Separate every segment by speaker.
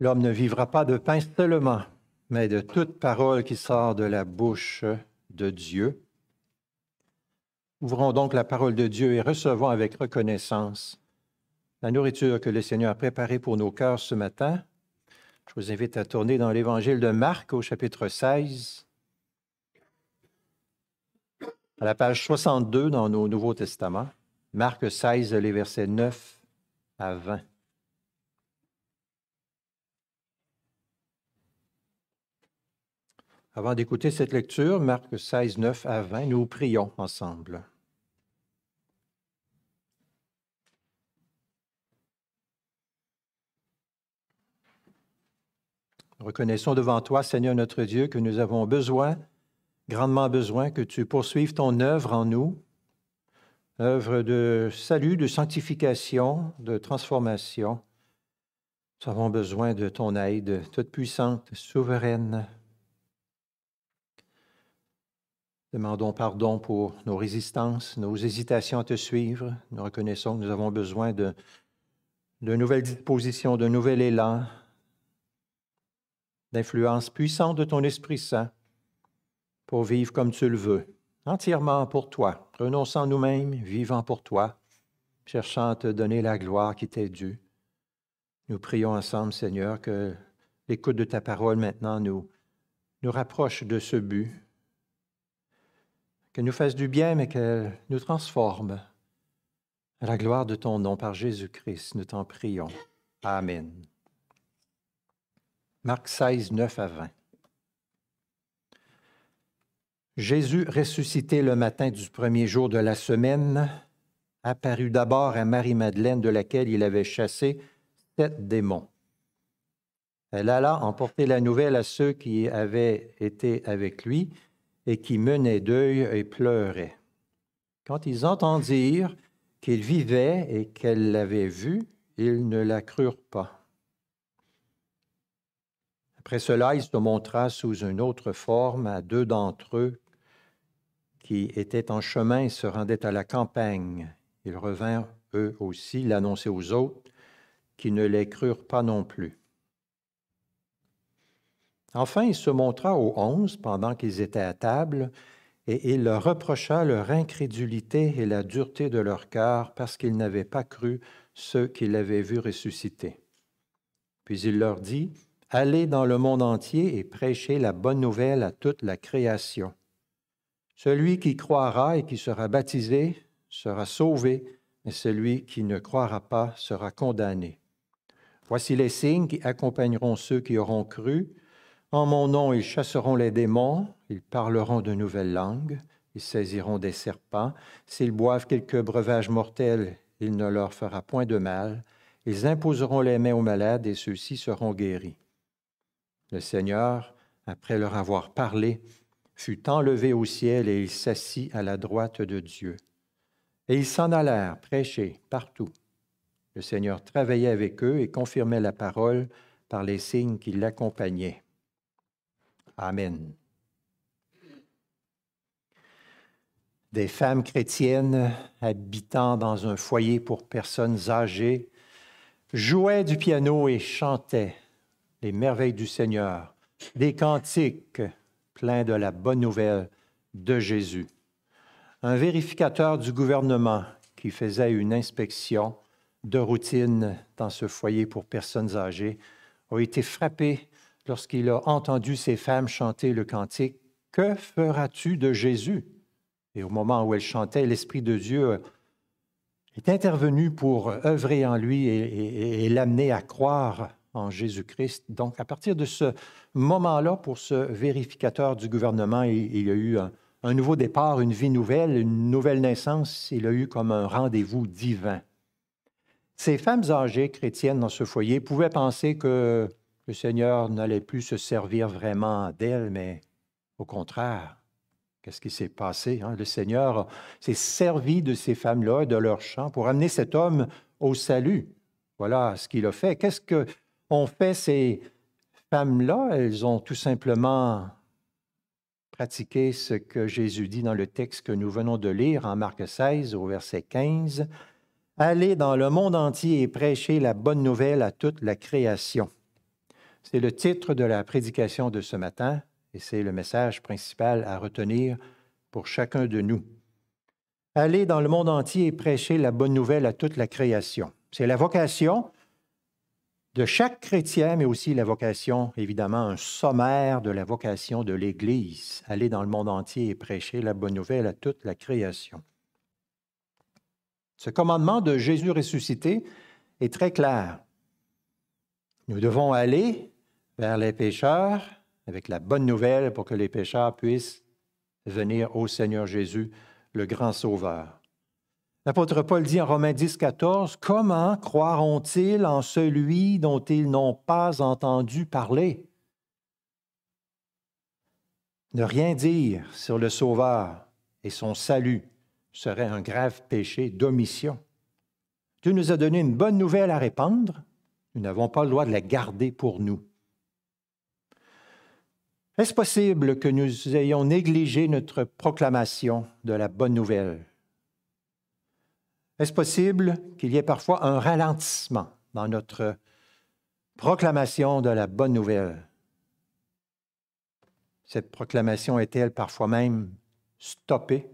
Speaker 1: L'homme ne vivra pas de pain seulement, mais de toute parole qui sort de la bouche de Dieu. Ouvrons donc la parole de Dieu et recevons avec reconnaissance la nourriture que le Seigneur a préparée pour nos cœurs ce matin. Je vous invite à tourner dans l'Évangile de Marc au chapitre 16, à la page 62 dans nos Nouveaux Testaments. Marc 16, les versets 9 à 20. Avant d'écouter cette lecture, Marc 16, 9 à 20, nous prions ensemble. Reconnaissons devant toi, Seigneur notre Dieu, que nous avons besoin, grandement besoin, que tu poursuives ton œuvre en nous, œuvre de salut, de sanctification, de transformation. Nous avons besoin de ton aide toute puissante, souveraine, Demandons pardon pour nos résistances, nos hésitations à te suivre. Nous reconnaissons que nous avons besoin de, nouvelles dispositions, de nouvel élan, d'influence puissante de ton Esprit Saint pour vivre comme tu le veux, entièrement pour toi, renonçant nous-mêmes, vivant pour toi, cherchant à te donner la gloire qui t'est due. Nous prions ensemble, Seigneur, que l'écoute de ta parole maintenant nous, nous rapproche de ce but qu'elle nous fasse du bien, mais qu'elle nous transforme. À la gloire de ton nom par Jésus-Christ, nous t'en prions. Amen. Marc 16, 9 à 20. Jésus, ressuscité le matin du premier jour de la semaine, apparut d'abord à Marie-Madeleine, de laquelle il avait chassé sept démons. Elle alla emporter la nouvelle à ceux qui avaient été avec lui et qui menait deuil et pleurait. Quand ils entendirent qu'il vivait et qu'elle l'avait vu, ils ne la crurent pas. Après cela, il se montra sous une autre forme à deux d'entre eux qui étaient en chemin et se rendaient à la campagne. Ils revinrent eux aussi l'annoncer aux autres, qui ne les crurent pas non plus. Enfin, il se montra aux onze pendant qu'ils étaient à table, et il leur reprocha leur incrédulité et la dureté de leur cœur parce qu'ils n'avaient pas cru ceux qu'il avait vus ressusciter. Puis il leur dit, Allez dans le monde entier et prêchez la bonne nouvelle à toute la création. Celui qui croira et qui sera baptisé sera sauvé, mais celui qui ne croira pas sera condamné. Voici les signes qui accompagneront ceux qui auront cru. En mon nom, ils chasseront les démons, ils parleront de nouvelles langues, ils saisiront des serpents. S'ils boivent quelques breuvages mortels, il ne leur fera point de mal. Ils imposeront les mains aux malades et ceux-ci seront guéris. Le Seigneur, après leur avoir parlé, fut enlevé au ciel et il s'assit à la droite de Dieu. Et ils s'en allèrent prêcher partout. Le Seigneur travaillait avec eux et confirmait la parole par les signes qui l'accompagnaient. Amen. Des femmes chrétiennes habitant dans un foyer pour personnes âgées jouaient du piano et chantaient les merveilles du Seigneur, des cantiques pleins de la bonne nouvelle de Jésus. Un vérificateur du gouvernement qui faisait une inspection de routine dans ce foyer pour personnes âgées a été frappé lorsqu'il a entendu ces femmes chanter le cantique, Que feras-tu de Jésus? Et au moment où elles chantaient, l'Esprit de Dieu est intervenu pour œuvrer en lui et, l'amener à croire en Jésus-Christ. Donc, à partir de ce moment-là, pour ce vérificateur du gouvernement, il, y a eu un, un, nouveau départ, une vie nouvelle, une nouvelle naissance. Il a eu comme un rendez-vous divin. Ces femmes âgées chrétiennes dans ce foyer pouvaient penser que le Seigneur n'allait plus se servir vraiment d'elle, mais au contraire, qu'est-ce qui s'est passé? Hein? Le Seigneur s'est servi de ces femmes-là de leur chant pour amener cet homme au salut. Voilà ce qu'il a fait. Qu'est-ce qu'ont fait ces femmes-là? Elles ont tout simplement pratiqué ce que Jésus dit dans le texte que nous venons de lire en Marc 16 au verset 15. Allez dans le monde entier et prêchez la bonne nouvelle à toute la création. C'est le titre de la prédication de ce matin et c'est le message principal à retenir pour chacun de nous. Aller dans le monde entier et prêcher la bonne nouvelle à toute la création. C'est la vocation de chaque chrétien, mais aussi la vocation, évidemment, un sommaire de la vocation de l'Église, aller dans le monde entier et prêcher la bonne nouvelle à toute la création. Ce commandement de Jésus ressuscité est très clair. Nous devons aller vers les pécheurs avec la bonne nouvelle pour que les pécheurs puissent venir au Seigneur Jésus, le grand Sauveur. L'apôtre Paul dit en Romains 10, 14, Comment croiront-ils en celui dont ils n'ont pas entendu parler? Ne rien dire sur le Sauveur et son salut serait un grave péché d'omission. Dieu nous a donné une bonne nouvelle à répandre, nous n'avons pas le droit de la garder pour nous. Est-ce possible que nous ayons négligé notre proclamation de la bonne nouvelle? Est-ce possible qu'il y ait parfois un ralentissement dans notre proclamation de la bonne nouvelle? Cette proclamation est-elle parfois même stoppée?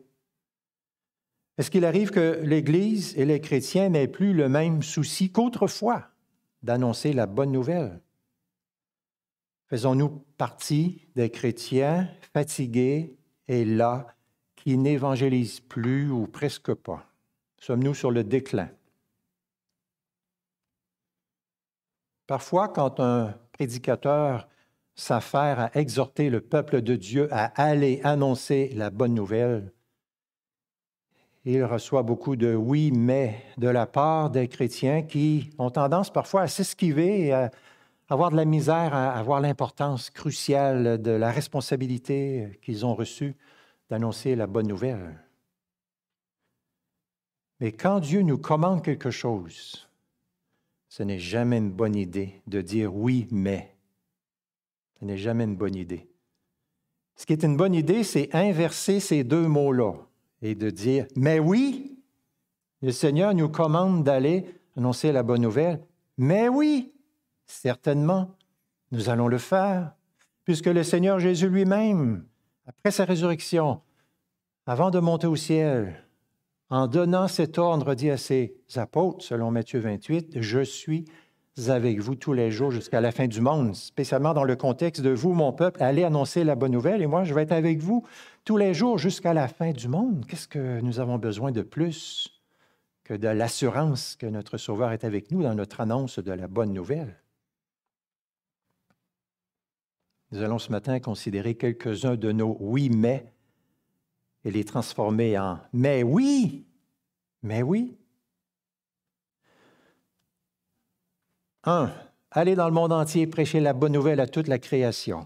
Speaker 1: Est-ce qu'il arrive que l'Église et les chrétiens n'aient plus le même souci qu'autrefois d'annoncer la bonne nouvelle? Faisons-nous partie des chrétiens fatigués et là qui n'évangélisent plus ou presque pas? Sommes-nous sur le déclin? Parfois, quand un prédicateur s'affaire à exhorter le peuple de Dieu à aller annoncer la bonne nouvelle, il reçoit beaucoup de oui, mais de la part des chrétiens qui ont tendance parfois à s'esquiver et à avoir de la misère à avoir l'importance cruciale de la responsabilité qu'ils ont reçue d'annoncer la bonne nouvelle. Mais quand Dieu nous commande quelque chose, ce n'est jamais une bonne idée de dire oui, mais. Ce n'est jamais une bonne idée. Ce qui est une bonne idée, c'est inverser ces deux mots-là et de dire, mais oui, le Seigneur nous commande d'aller annoncer la bonne nouvelle, mais oui, Certainement, nous allons le faire, puisque le Seigneur Jésus lui-même, après sa résurrection, avant de monter au ciel, en donnant cet ordre, dit à ses apôtres, selon Matthieu 28, Je suis avec vous tous les jours jusqu'à la fin du monde, spécialement dans le contexte de vous, mon peuple, allez annoncer la bonne nouvelle et moi, je vais être avec vous tous les jours jusqu'à la fin du monde. Qu'est-ce que nous avons besoin de plus que de l'assurance que notre Sauveur est avec nous dans notre annonce de la bonne nouvelle? Nous allons ce matin considérer quelques-uns de nos oui, mais et les transformer en mais oui, mais oui. Un, aller dans le monde entier prêcher la bonne nouvelle à toute la création.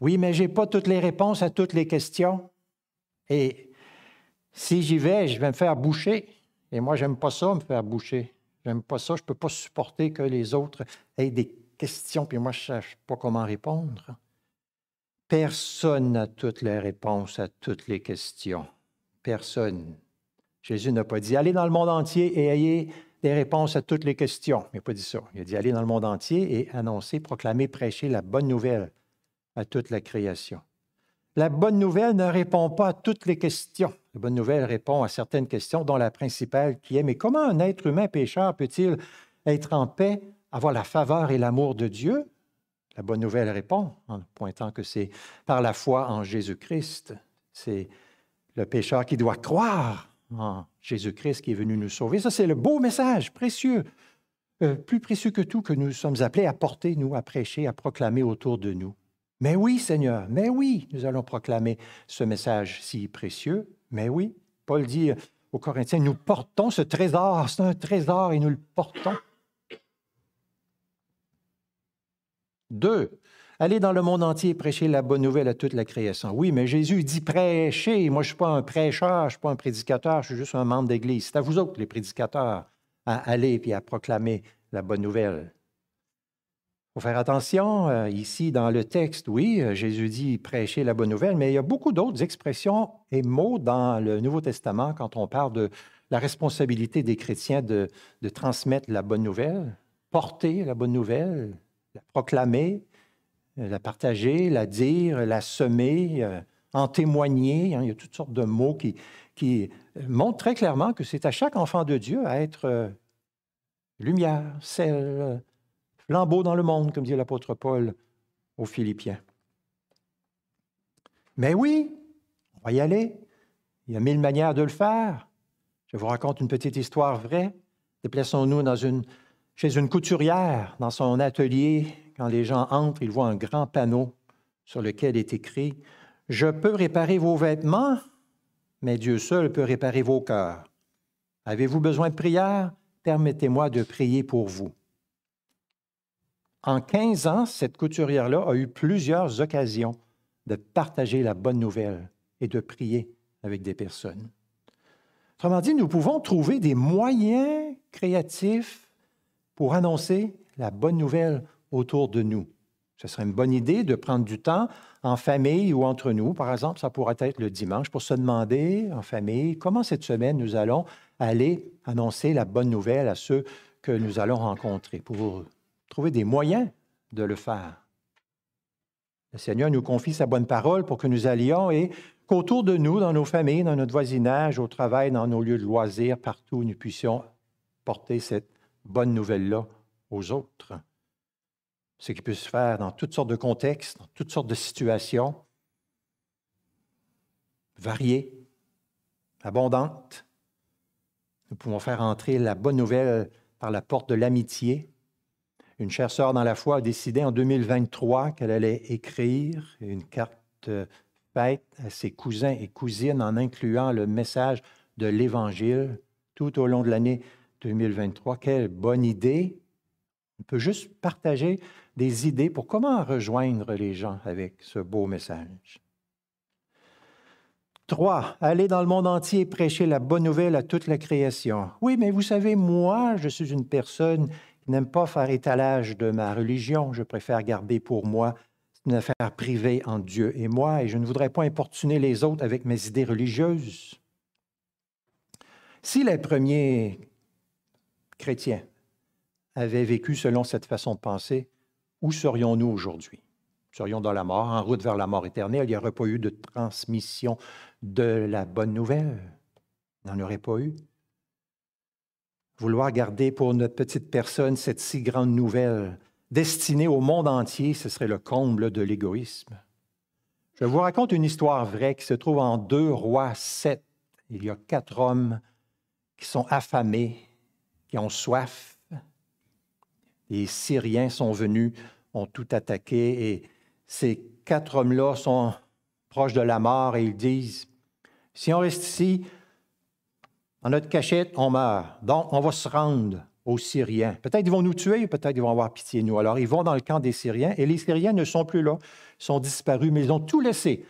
Speaker 1: Oui, mais je n'ai pas toutes les réponses à toutes les questions. Et si j'y vais, je vais me faire boucher. Et moi, j'aime pas ça, me faire boucher. J'aime pas ça. Je peux pas supporter que les autres aient des questions, puis moi, je ne sais pas comment répondre. Personne n'a toutes les réponses à toutes les questions. Personne. Jésus n'a pas dit allez dans le monde entier et ayez des réponses à toutes les questions. Il n'a pas dit ça. Il a dit allez dans le monde entier et annoncer, proclamer, prêcher la bonne nouvelle à toute la création. La bonne nouvelle ne répond pas à toutes les questions. La bonne nouvelle répond à certaines questions, dont la principale qui est mais comment un être humain pécheur peut-il être en paix avoir la faveur et l'amour de Dieu? La bonne nouvelle répond en pointant que c'est par la foi en Jésus-Christ. C'est le pécheur qui doit croire en Jésus-Christ qui est venu nous sauver. Ça, c'est le beau message précieux, euh, plus précieux que tout que nous sommes appelés à porter, nous, à prêcher, à proclamer autour de nous. Mais oui, Seigneur, mais oui, nous allons proclamer ce message si précieux. Mais oui, Paul dit aux Corinthiens, nous portons ce trésor, c'est un trésor et nous le portons. Deux, aller dans le monde entier et prêcher la bonne nouvelle à toute la création. Oui, mais Jésus dit prêcher. Moi, je ne suis pas un prêcheur, je ne suis pas un prédicateur, je suis juste un membre d'Église. C'est à vous autres, les prédicateurs, à aller et à proclamer la bonne nouvelle. Il faut faire attention euh, ici dans le texte. Oui, euh, Jésus dit prêcher la bonne nouvelle, mais il y a beaucoup d'autres expressions et mots dans le Nouveau Testament quand on parle de la responsabilité des chrétiens de transmettre la bonne nouvelle, porter la bonne nouvelle, la proclamer, la partager, la dire, la semer, euh, en témoigner. Hein. il y a toutes sortes de mots qui, qui montrent très clairement que c'est à chaque enfant de Dieu à être euh, lumière, sel, flambeau dans le monde, comme dit l'apôtre Paul aux Philippiens. Mais oui, on va y aller. Il y a mille manières de le faire. Je vous raconte une petite histoire vraie. Déplaçons-nous dans une, chez une couturière, dans son atelier. Quand les gens entrent, ils voient un grand panneau sur lequel est écrit Je peux réparer vos vêtements, mais Dieu seul peut réparer vos cœurs. Avez-vous besoin de prière? Permettez-moi de prier pour vous. En 15 ans, cette couturière-là a eu plusieurs occasions de partager la bonne nouvelle et de prier avec des personnes. Autrement dit, nous pouvons trouver des moyens créatifs pour annoncer la bonne nouvelle autour de nous. Ce serait une bonne idée de prendre du temps en famille ou entre nous. Par exemple, ça pourrait être le dimanche pour se demander en famille comment cette semaine nous allons aller annoncer la bonne nouvelle à ceux que nous allons rencontrer, pour trouver des moyens de le faire. Le Seigneur nous confie sa bonne parole pour que nous allions et qu'autour de nous, dans nos familles, dans notre voisinage, au travail, dans nos lieux de loisirs, partout, nous puissions porter cette bonne nouvelle-là aux autres. Ce qui peut se faire dans toutes sortes de contextes, dans toutes sortes de situations, variées, abondantes. Nous pouvons faire entrer la bonne nouvelle par la porte de l'amitié, une chère sœur dans la foi a décidé en 2023 qu'elle allait écrire une carte faite à ses cousins et cousines en incluant le message de l'Évangile tout au long de l'année 2023. Quelle bonne idée! On peut juste partager des idées pour comment rejoindre les gens avec ce beau message. Trois, aller dans le monde entier et prêcher la bonne nouvelle à toute la création. Oui, mais vous savez, moi, je suis une personne je n'aime pas faire étalage de ma religion. Je préfère garder pour moi une affaire privée entre Dieu et moi et je ne voudrais pas importuner les autres avec mes idées religieuses. Si les premiers chrétiens avaient vécu selon cette façon de penser, où serions-nous aujourd'hui? Serions dans la mort, en route vers la mort éternelle? Il n'y aurait pas eu de transmission de la bonne nouvelle? Il n'y en aurait pas eu vouloir garder pour notre petite personne cette si grande nouvelle destinée au monde entier, ce serait le comble de l'égoïsme. Je vous raconte une histoire vraie qui se trouve en 2 Rois 7. Il y a quatre hommes qui sont affamés, qui ont soif. Les Syriens sont venus, ont tout attaqué et ces quatre hommes-là sont proches de la mort et ils disent, si on reste ici, en notre cachette, on meurt. Donc, on va se rendre aux Syriens. Peut-être ils vont nous tuer, peut-être ils vont avoir pitié de nous. Alors, ils vont dans le camp des Syriens et les Syriens ne sont plus là, sont disparus, mais ils ont tout laissé.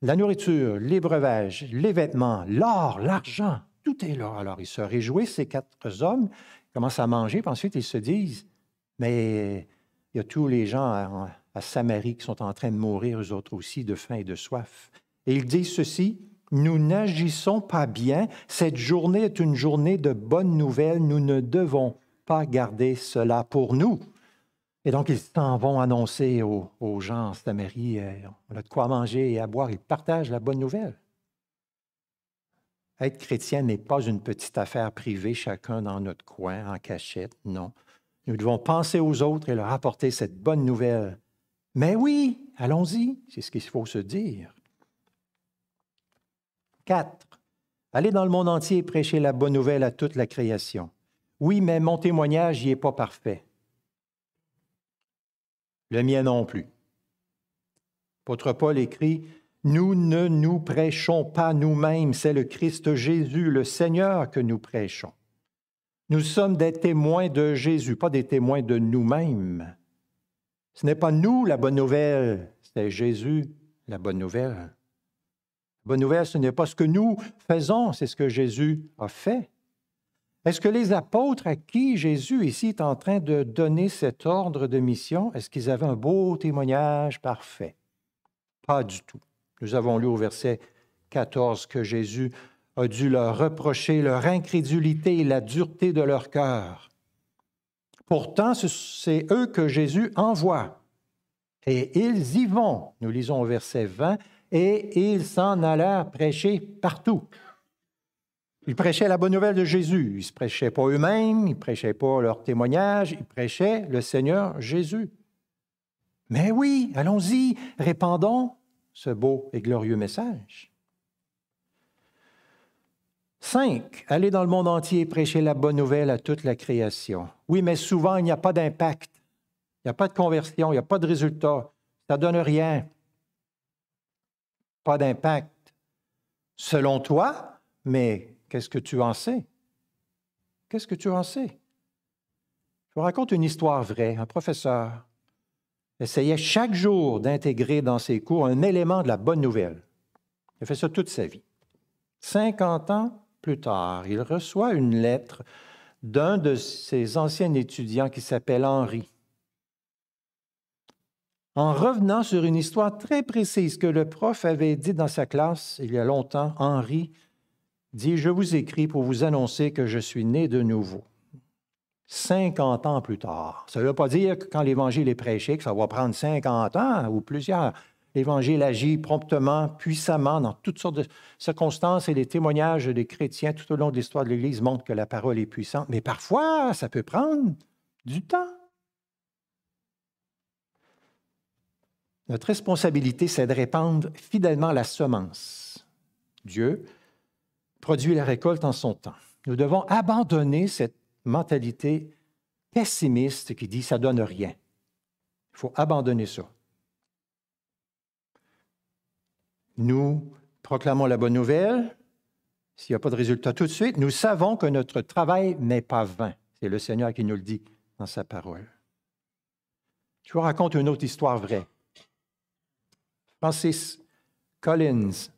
Speaker 1: La nourriture, les breuvages, les vêtements, l'or, l'argent, Alors, ils se réjouissent, ces quatre hommes, commencent à manger, puis ensuite ils se disent, mais il y a tous les gens à, Samarie qui sont en train de mourir, eux autres aussi, de faim et de soif. Et ils disent ceci, nous n'agissons pas bien. Cette journée est une journée de bonnes nouvelles. Nous ne devons pas garder cela pour nous. Et donc, ils s'en vont annoncer aux, gens en Samarie, euh, on a de quoi manger et à boire. Ils partagent la bonne nouvelle. Être chrétien n'est pas une petite affaire privée, chacun dans notre coin, en cachette, non. Nous devons penser aux autres et leur apporter cette bonne nouvelle. Mais oui, allons-y, c'est ce qu'il faut se dire. 4. Aller dans le monde entier et prêcher la bonne nouvelle à toute la création. Oui, mais mon témoignage n'y est pas parfait. Le mien non plus. L'apôtre Paul écrit, Nous ne nous prêchons pas nous-mêmes, c'est le Christ Jésus, le Seigneur, que nous prêchons. Nous sommes des témoins de Jésus, pas des témoins de nous-mêmes. Ce n'est pas nous la bonne nouvelle, c'est Jésus la bonne nouvelle bonne nouvelle, ce n'est pas ce que nous faisons, c'est ce que Jésus a fait. Est-ce que les apôtres à qui Jésus ici est en train de donner cet ordre de mission, est-ce qu'ils avaient un beau témoignage parfait? Pas du tout. Nous avons lu au verset 14 que Jésus a dû leur reprocher leur incrédulité et la dureté de leur cœur. Pourtant, c'est eux que Jésus envoie. Et ils y vont, nous lisons au verset 20, et ils s'en allèrent prêcher partout. Ils prêchaient la bonne nouvelle de Jésus. Ils ne prêchaient pas eux-mêmes, ils ne prêchaient pas leur témoignage, ils prêchaient le Seigneur Jésus. Mais oui, allons-y, répandons ce beau et glorieux message. Cinq, aller dans le monde entier et prêcher la bonne nouvelle à toute la création. Oui, mais souvent, il n'y a pas d'impact. Il n'y a pas de conversion, il n'y a pas de résultat. Ça ne donne rien. Pas d'impact. Selon toi, mais qu'est-ce que tu en sais? Qu'est-ce que tu en sais? Je vous raconte une histoire vraie. Un professeur essayait chaque jour d'intégrer dans ses cours un élément de la bonne nouvelle. Il a fait ça toute sa vie. 50 ans plus tard, il reçoit une lettre d'un de ses anciens étudiants qui s'appelle Henri. En revenant sur une histoire très précise que le prof avait dit dans sa classe il y a longtemps, Henri dit, Je vous écris pour vous annoncer que je suis né de nouveau. 50 ans plus tard. Ça ne veut pas dire que quand l'Évangile est prêché, que ça va prendre 50 ans ou plusieurs. L'Évangile agit promptement, puissamment, dans toutes sortes de circonstances et les témoignages des chrétiens tout au long de l'histoire de l'Église montrent que la parole est puissante. Mais parfois, ça peut prendre du temps. Notre responsabilité, c'est de répandre fidèlement la semence. Dieu produit la récolte en son temps. Nous devons abandonner cette mentalité pessimiste qui dit ça donne rien. Il faut abandonner ça. Nous proclamons la bonne nouvelle. S'il n'y a pas de résultat tout de suite, nous savons que notre travail n'est pas vain. C'est le Seigneur qui nous le dit dans sa parole. Je vous raconte une autre histoire vraie. Francis Collins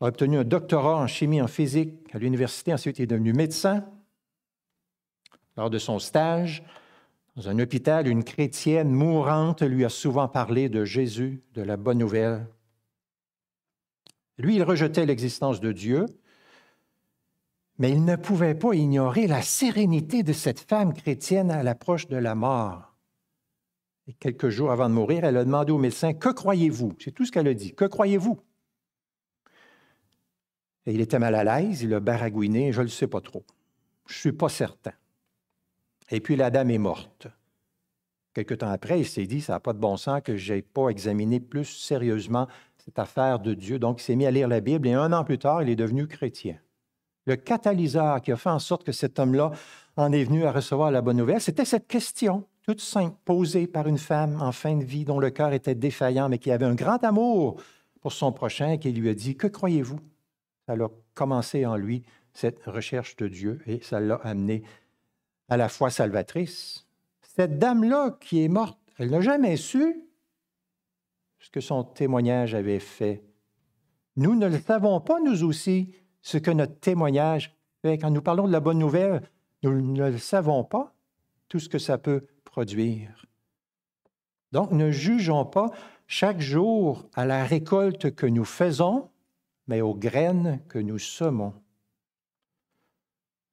Speaker 1: a obtenu un doctorat en chimie en physique à l'université, ensuite il est devenu médecin. Lors de son stage, dans un hôpital, une chrétienne mourante lui a souvent parlé de Jésus, de la bonne nouvelle. Lui, il rejetait l'existence de Dieu, mais il ne pouvait pas ignorer la sérénité de cette femme chrétienne à l'approche de la mort. Et quelques jours avant de mourir, elle a demandé au médecin, Que croyez-vous C'est tout ce qu'elle a dit. Que croyez-vous Et il était mal à l'aise, il a baragouiné, je ne le sais pas trop. Je ne suis pas certain. Et puis la dame est morte. Quelque temps après, il s'est dit, ça n'a pas de bon sens que je n'ai pas examiné plus sérieusement cette affaire de Dieu. Donc, il s'est mis à lire la Bible et un an plus tard, il est devenu chrétien. Le catalyseur qui a fait en sorte que cet homme-là en est venu à recevoir la bonne nouvelle, c'était cette question toute simple posée par une femme en fin de vie dont le cœur était défaillant, mais qui avait un grand amour pour son prochain, et qui lui a dit, Que croyez-vous? Ça a commencé en lui cette recherche de Dieu et ça l'a amené à la foi salvatrice. Cette dame-là qui est morte, elle n'a jamais su ce que son témoignage avait fait. Nous ne le savons pas, nous aussi, ce que notre témoignage fait. Quand nous parlons de la bonne nouvelle, nous ne le savons pas, tout ce que ça peut produire. Donc, ne jugeons pas chaque jour à la récolte que nous faisons, mais aux graines que nous semons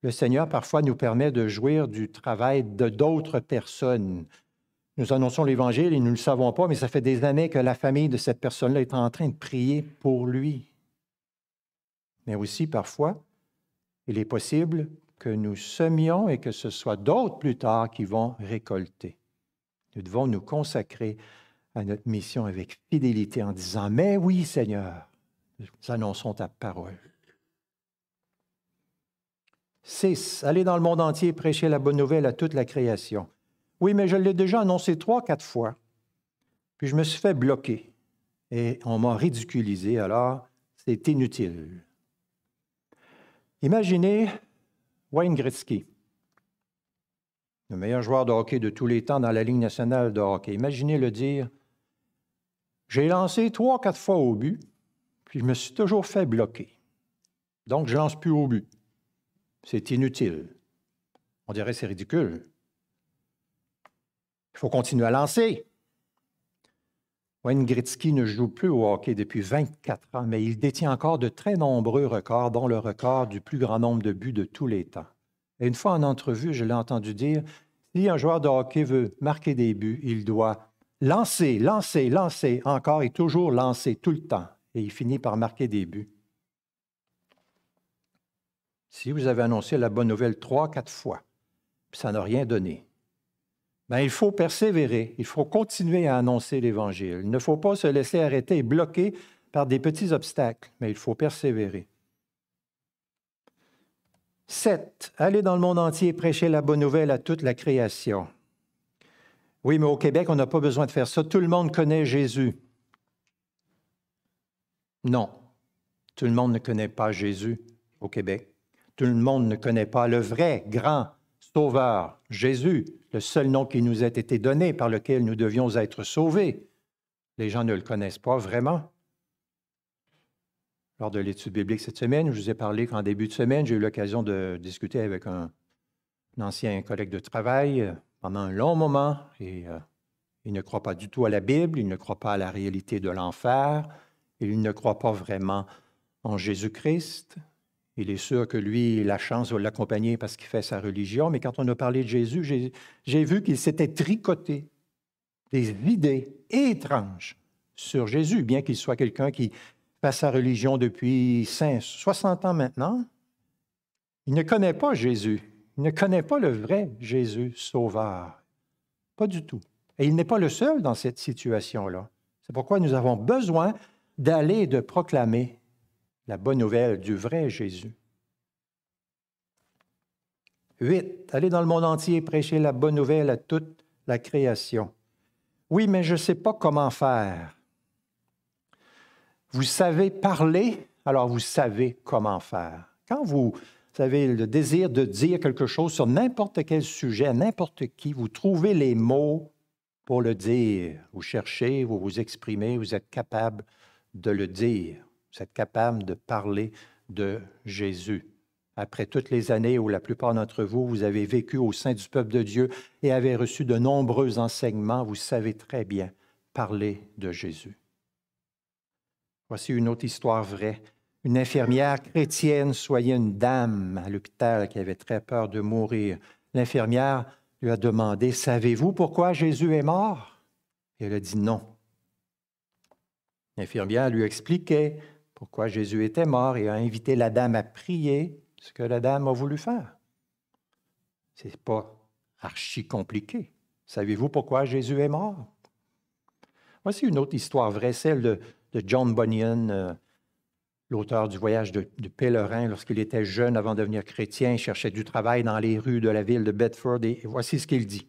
Speaker 1: le Seigneur parfois nous permet de jouir du travail de d'autres personnes. Nous annonçons l'Évangile et nous ne le savons pas, mais ça fait des années que la famille de cette personne-là est en train de prier pour lui. Mais aussi parfois, il est possible que nous semions et que ce soit d'autres plus tard qui vont récolter. Nous devons nous consacrer à notre mission avec fidélité en disant, mais oui Seigneur, nous annonçons ta parole. 6. Aller dans le monde entier et prêcher la bonne nouvelle à toute la création. Oui, mais je l'ai déjà annoncé trois, quatre fois. Puis je me suis fait bloquer et on m'a ridiculisé, alors c'est inutile. Imaginez Wayne Gretzky, le meilleur joueur de hockey de tous les temps dans la Ligue nationale de hockey. Imaginez le dire J'ai lancé trois, quatre fois au but, puis je me suis toujours fait bloquer. Donc, je lance plus au but. C'est inutile. On dirait c'est ridicule. Il faut continuer à lancer. Wayne Gretzky ne joue plus au hockey depuis 24 ans, mais il détient encore de très nombreux records, dont le record du plus grand nombre de buts de tous les temps. Et une fois en entrevue, je l'ai entendu dire Si un joueur de hockey veut marquer des buts, il doit lancer, lancer, lancer, encore et toujours lancer tout le temps. Et il finit par marquer des buts. Si vous avez annoncé la bonne nouvelle trois, quatre fois, puis ça n'a rien donné, ben, il faut persévérer, il faut continuer à annoncer l'Évangile. Il ne faut pas se laisser arrêter et bloquer par des petits obstacles, mais il faut persévérer. 7. Aller dans le monde entier et prêcher la bonne nouvelle à toute la création. Oui, mais au Québec, on n'a pas besoin de faire ça. Tout le monde connaît Jésus. Non, tout le monde ne connaît pas Jésus au Québec. Tout le monde ne connaît pas le vrai grand Sauveur, Jésus, le seul nom qui nous a été donné par lequel nous devions être sauvés. Les gens ne le connaissent pas vraiment. Lors de l'étude biblique cette semaine, je vous ai parlé qu'en début de semaine, j'ai eu l'occasion de discuter avec un, ancien collègue de travail euh, pendant un long moment et euh, il ne croit pas du tout à la Bible, il ne croit pas à la réalité de l'enfer, il ne croit pas vraiment en Jésus-Christ. Il est sûr que lui, la chance va l'accompagner parce qu'il fait sa religion, mais quand on a parlé de Jésus, j'ai vu qu'il s'était tricoté des idées étranges sur Jésus, bien qu'il soit quelqu'un qui fait sa religion depuis 60 ans maintenant. Il ne connaît pas Jésus. Il ne connaît pas le vrai Jésus sauveur. Pas du tout. Et il n'est pas le seul dans cette situation-là. C'est pourquoi nous avons besoin d'aller et de proclamer la bonne nouvelle du vrai Jésus. 8. Aller dans le monde entier et prêcher la bonne nouvelle à toute la création. Oui, mais je ne sais pas comment faire. Vous savez parler, alors vous savez comment faire. Quand vous avez le désir de dire quelque chose sur n'importe quel sujet, n'importe qui, vous trouvez les mots pour le dire. Vous cherchez, vous vous exprimez, vous êtes capable de le dire. Vous êtes capable de parler de Jésus. Après toutes les années où la plupart d'entre vous, vous avez vécu au sein du peuple de Dieu et avez reçu de nombreux enseignements, vous savez très bien parler de Jésus. Voici une autre histoire vraie. Une infirmière chrétienne soignait une dame à l'hôpital qui avait très peur de mourir. L'infirmière lui a demandé, Savez-vous pourquoi Jésus est mort? Elle a dit non. L'infirmière lui expliquait pourquoi Jésus était mort et a invité la dame à prier ce que la dame a voulu faire. Ce n'est pas archi compliqué. Savez-vous pourquoi Jésus est mort? Voici une autre histoire vraie, celle de, John Bunyan, euh, l'auteur du voyage de, pèlerin lorsqu'il était jeune avant de devenir chrétien, il cherchait du travail dans les rues de la ville de Bedford et voici ce qu'il dit.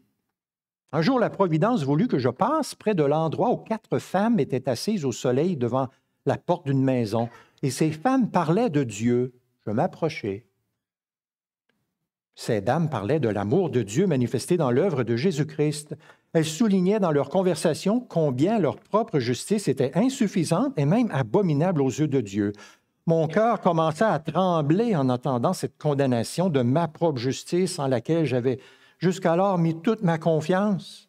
Speaker 1: Un jour, la Providence voulut que je passe près de l'endroit où quatre femmes étaient assises au soleil devant la porte d'une maison, et ces femmes parlaient de Dieu. Je m'approchai. Ces dames parlaient de l'amour de Dieu manifesté dans l'œuvre de Jésus-Christ. Elles soulignaient dans leur conversation combien leur propre justice était insuffisante et même abominable aux yeux de Dieu. Mon cœur commença à trembler en entendant cette condamnation de ma propre justice en laquelle j'avais jusqu'alors mis toute ma confiance.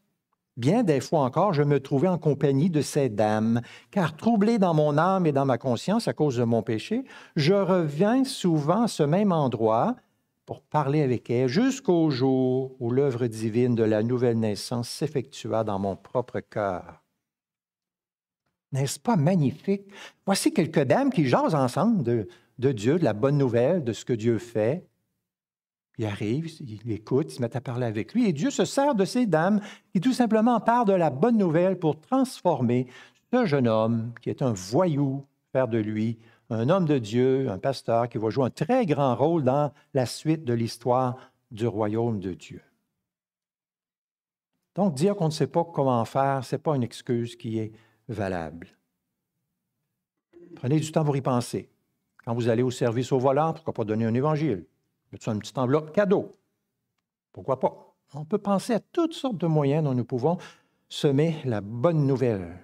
Speaker 1: Bien des fois encore, je me trouvais en compagnie de ces dames, car troublé dans mon âme et dans ma conscience à cause de mon péché, je reviens souvent à ce même endroit pour parler avec elles jusqu'au jour où l'œuvre divine de la nouvelle naissance s'effectua dans mon propre cœur. N'est-ce pas magnifique? Voici quelques dames qui jasent ensemble de Dieu, de la bonne nouvelle, de ce que Dieu fait. Il arrive, il écoute, il se met à parler avec lui, et Dieu se sert de ces dames qui tout simplement parlent de la bonne nouvelle pour transformer ce jeune homme qui est un voyou, faire de lui un homme de Dieu, un pasteur qui va jouer un très grand rôle dans la suite de l'histoire du royaume de Dieu. Donc, dire qu'on ne sait pas comment faire, ce n'est pas une excuse qui est valable. Prenez du temps pour y penser. Quand vous allez au service au volant, pourquoi pas donner un évangile? Une petite enveloppe cadeau? Pourquoi pas? On peut penser à toutes sortes de moyens dont nous pouvons semer la bonne nouvelle.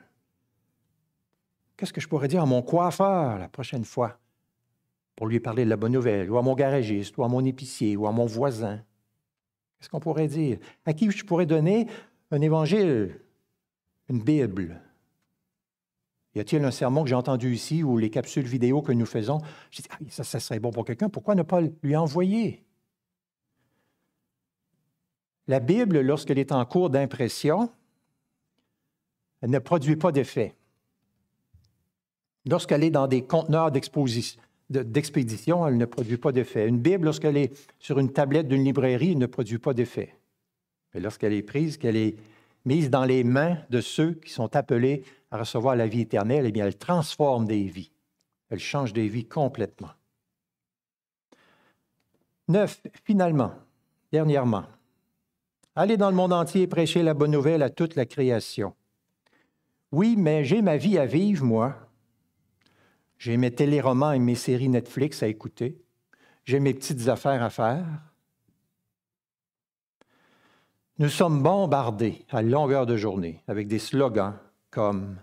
Speaker 1: Qu'est-ce que je pourrais dire à mon coiffeur la prochaine fois pour lui parler de la bonne nouvelle, ou à mon garagiste, ou à mon épicier, ou à mon voisin? Qu'est-ce qu'on pourrait dire? À qui je pourrais donner un évangile, une Bible? Y a-t-il un sermon que j'ai entendu ici ou les capsules vidéo que nous faisons? Je dis, ah, ça, ça serait bon pour quelqu'un, pourquoi ne pas lui envoyer? La Bible, lorsqu'elle est en cours d'impression, elle ne produit pas d'effet. Lorsqu'elle est dans des conteneurs d'expédition, elle ne produit pas d'effet. Une Bible, lorsqu'elle est sur une tablette d'une librairie, elle ne produit pas d'effet. Mais lorsqu'elle est prise, qu'elle est mise dans les mains de ceux qui sont appelés à recevoir la vie éternelle, eh bien, elle transforme des vies. Elle change des vies complètement. Neuf, finalement, dernièrement, allez dans le monde entier et prêcher la bonne nouvelle à toute la création. Oui, mais j'ai ma vie à vivre, moi. J'ai mes téléromans et mes séries Netflix à écouter. J'ai mes petites affaires à faire. Nous sommes bombardés à longueur de journée avec des slogans comme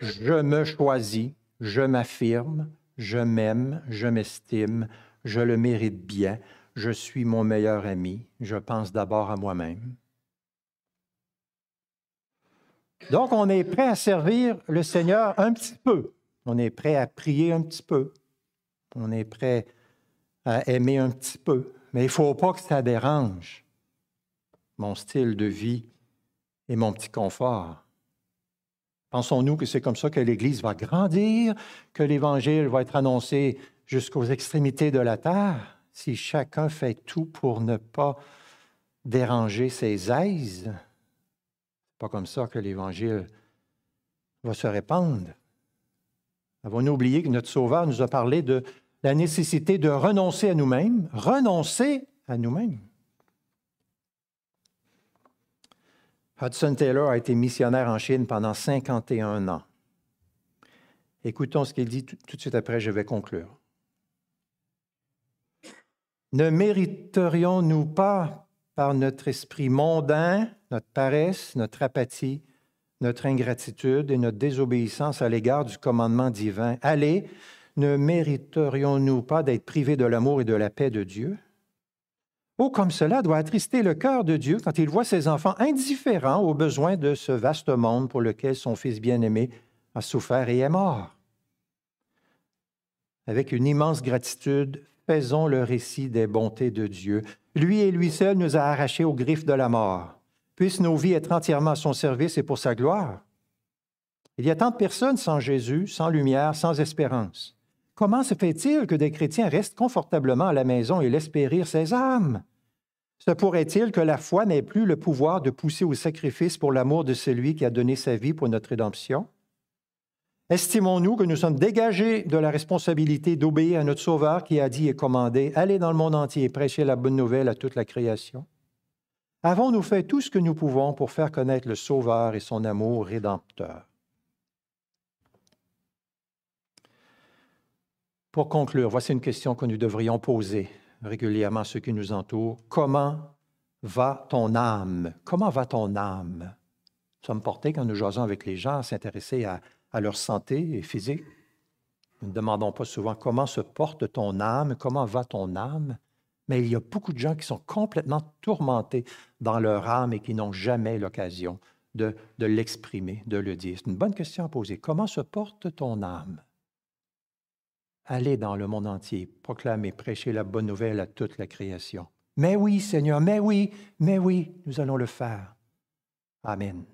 Speaker 1: Je me choisis, je m'affirme, je m'aime, je m'estime, je le mérite bien, je suis mon meilleur ami, je pense d'abord à moi-même. Donc, on est prêt à servir le Seigneur un petit peu. On est prêt à prier un petit peu. On est prêt à aimer un petit peu. Mais il ne faut pas que ça dérange mon style de vie et mon petit confort. Pensons-nous que c'est comme ça que l'Église va grandir, que l'Évangile va être annoncé jusqu'aux extrémités de la terre, si chacun fait tout pour ne pas déranger ses aises? pas comme ça que l'Évangile va se répandre. Avons-nous oublié que notre Sauveur nous a parlé de la nécessité de renoncer à nous-mêmes, renoncer à nous-mêmes? Hudson Taylor a été missionnaire en Chine pendant 51 ans. Écoutons ce qu'il dit tout, de suite après, je vais conclure. Ne mériterions-nous pas, par notre esprit mondain, notre paresse, notre apathie, notre ingratitude et notre désobéissance à l'égard du commandement divin, allez, ne mériterions-nous pas d'être privés de l'amour et de la paix de Dieu? Oh, comme cela doit attrister le cœur de Dieu quand il voit ses enfants indifférents aux besoins de ce vaste monde pour lequel son Fils bien-aimé a souffert et est mort. Avec une immense gratitude, faisons le récit des bontés de Dieu. Lui et lui seul nous a arrachés aux griffes de la mort. Puissent nos vies être entièrement à son service et pour sa gloire. Il y a tant de personnes sans Jésus, sans lumière, sans espérance. Comment se fait-il que des chrétiens restent confortablement à la maison et laissent périr ces âmes? Se pourrait-il que la foi n'ait plus le pouvoir de pousser au sacrifice pour l'amour de celui qui a donné sa vie pour notre rédemption? Estimons-nous que nous sommes dégagés de la responsabilité d'obéir à notre Sauveur qui a dit et commandé, Allez dans le monde entier et prêchez la bonne nouvelle à toute la création? Avons-nous fait tout ce que nous pouvons pour faire connaître le Sauveur et son amour rédempteur? Pour conclure, voici une question que nous devrions poser régulièrement à ceux qui nous entourent. Comment va ton âme? Comment va ton âme? Nous sommes portés, quand nous jasons avec les gens, à s'intéresser à, leur santé physique. Nous ne demandons pas souvent comment se porte ton âme, comment va ton âme, mais il y a beaucoup de gens qui sont complètement tourmentés dans leur âme et qui n'ont jamais l'occasion de, de l'exprimer, de le dire. C'est une bonne question à poser. Comment se porte ton âme? Allez dans le monde entier, proclamer, prêcher la bonne nouvelle à toute la création. Mais oui, Seigneur, mais oui, mais oui, nous allons le faire. Amen.